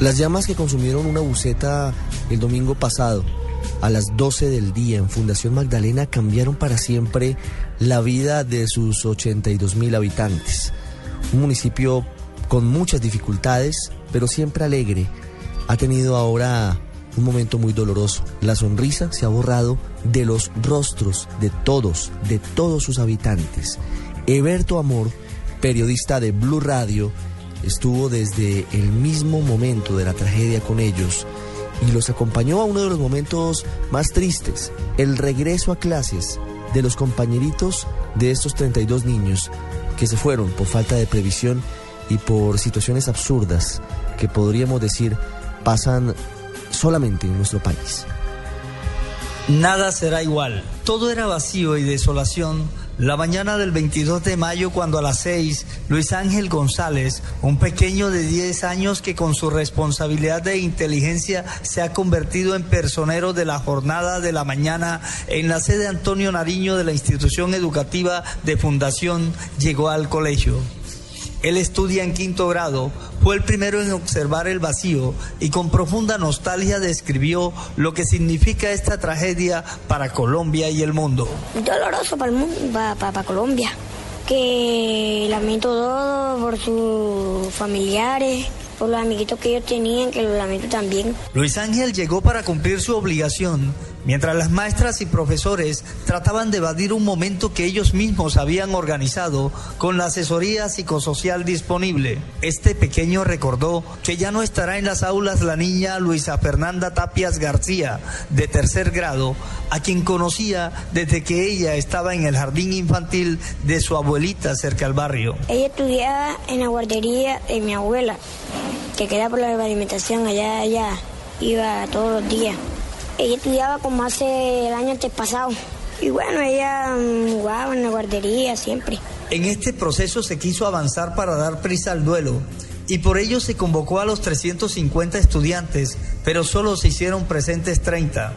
Las llamas que consumieron una buceta el domingo pasado a las 12 del día en Fundación Magdalena cambiaron para siempre la vida de sus 82 mil habitantes. Un municipio con muchas dificultades, pero siempre alegre. Ha tenido ahora un momento muy doloroso. La sonrisa se ha borrado de los rostros de todos, de todos sus habitantes. Eberto Amor, periodista de Blue Radio, estuvo desde el mismo momento de la tragedia con ellos y los acompañó a uno de los momentos más tristes, el regreso a clases de los compañeritos de estos 32 niños que se fueron por falta de previsión y por situaciones absurdas que podríamos decir pasan solamente en nuestro país. Nada será igual. Todo era vacío y desolación la mañana del 22 de mayo, cuando a las 6, Luis Ángel González, un pequeño de 10 años que con su responsabilidad de inteligencia se ha convertido en personero de la jornada de la mañana en la sede Antonio Nariño de la institución educativa de Fundación, llegó al colegio. Él estudia en quinto grado, fue el primero en observar el vacío y con profunda nostalgia describió lo que significa esta tragedia para Colombia y el mundo. Doloroso para el mundo, para, Colombia, que lamento todo por sus familiares, por los amiguitos que ellos tenían, que lo lamento también. Luis Ángel llegó para cumplir su obligación mientras las maestras y profesores trataban de evadir un momento que ellos mismos habían organizado con la asesoría psicosocial disponible. Este pequeño recordó que ya no estará en las aulas la niña Luisa Fernanda Tapias García, de tercer grado, a quien conocía desde que ella estaba en el jardín infantil de su abuelita cerca al barrio. Ella estudiaba en la guardería de mi abuela, que queda por la alimentación allá, allá, iba todos los días. Ella estudiaba como hace el año antes pasado. Y bueno, ella mm, jugaba en la guardería siempre. En este proceso se quiso avanzar para dar prisa al duelo y por ello se convocó a los 350 estudiantes, pero solo se hicieron presentes 30.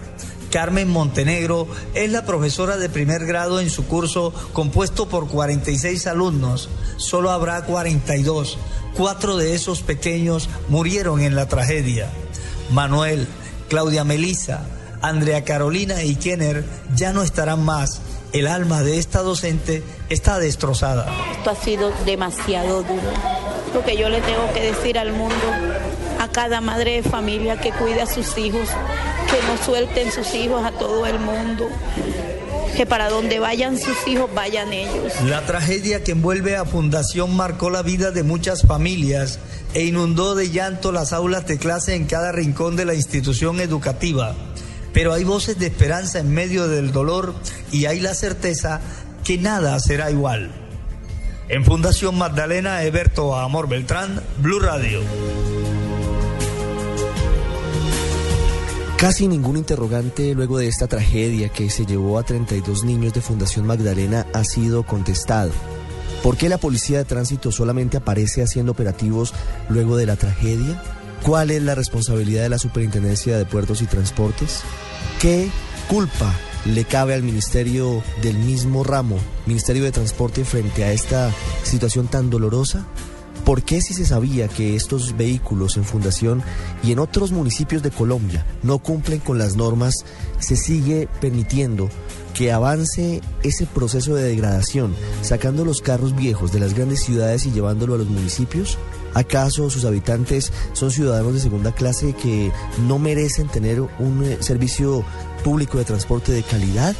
Carmen Montenegro es la profesora de primer grado en su curso compuesto por 46 alumnos. Solo habrá 42. Cuatro de esos pequeños murieron en la tragedia. Manuel, Claudia Melisa, Andrea Carolina y Kenner ya no estarán más. El alma de esta docente está destrozada. Esto ha sido demasiado duro. Lo que yo le tengo que decir al mundo, a cada madre de familia que cuide a sus hijos, que no suelten sus hijos a todo el mundo que para donde vayan sus hijos vayan ellos. La tragedia que envuelve a Fundación marcó la vida de muchas familias e inundó de llanto las aulas de clase en cada rincón de la institución educativa. Pero hay voces de esperanza en medio del dolor y hay la certeza que nada será igual. En Fundación Magdalena, Eberto Amor Beltrán, Blue Radio. Casi ningún interrogante luego de esta tragedia que se llevó a 32 niños de Fundación Magdalena ha sido contestado. ¿Por qué la policía de tránsito solamente aparece haciendo operativos luego de la tragedia? ¿Cuál es la responsabilidad de la Superintendencia de Puertos y Transportes? ¿Qué culpa le cabe al Ministerio del mismo ramo, Ministerio de Transporte, frente a esta situación tan dolorosa? ¿Por qué si se sabía que estos vehículos en fundación y en otros municipios de Colombia no cumplen con las normas, se sigue permitiendo que avance ese proceso de degradación, sacando los carros viejos de las grandes ciudades y llevándolo a los municipios? ¿Acaso sus habitantes son ciudadanos de segunda clase que no merecen tener un eh, servicio público de transporte de calidad?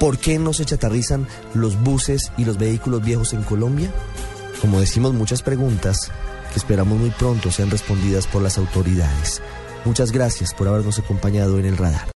¿Por qué no se chatarrizan los buses y los vehículos viejos en Colombia? Como decimos, muchas preguntas que esperamos muy pronto sean respondidas por las autoridades. Muchas gracias por habernos acompañado en el radar.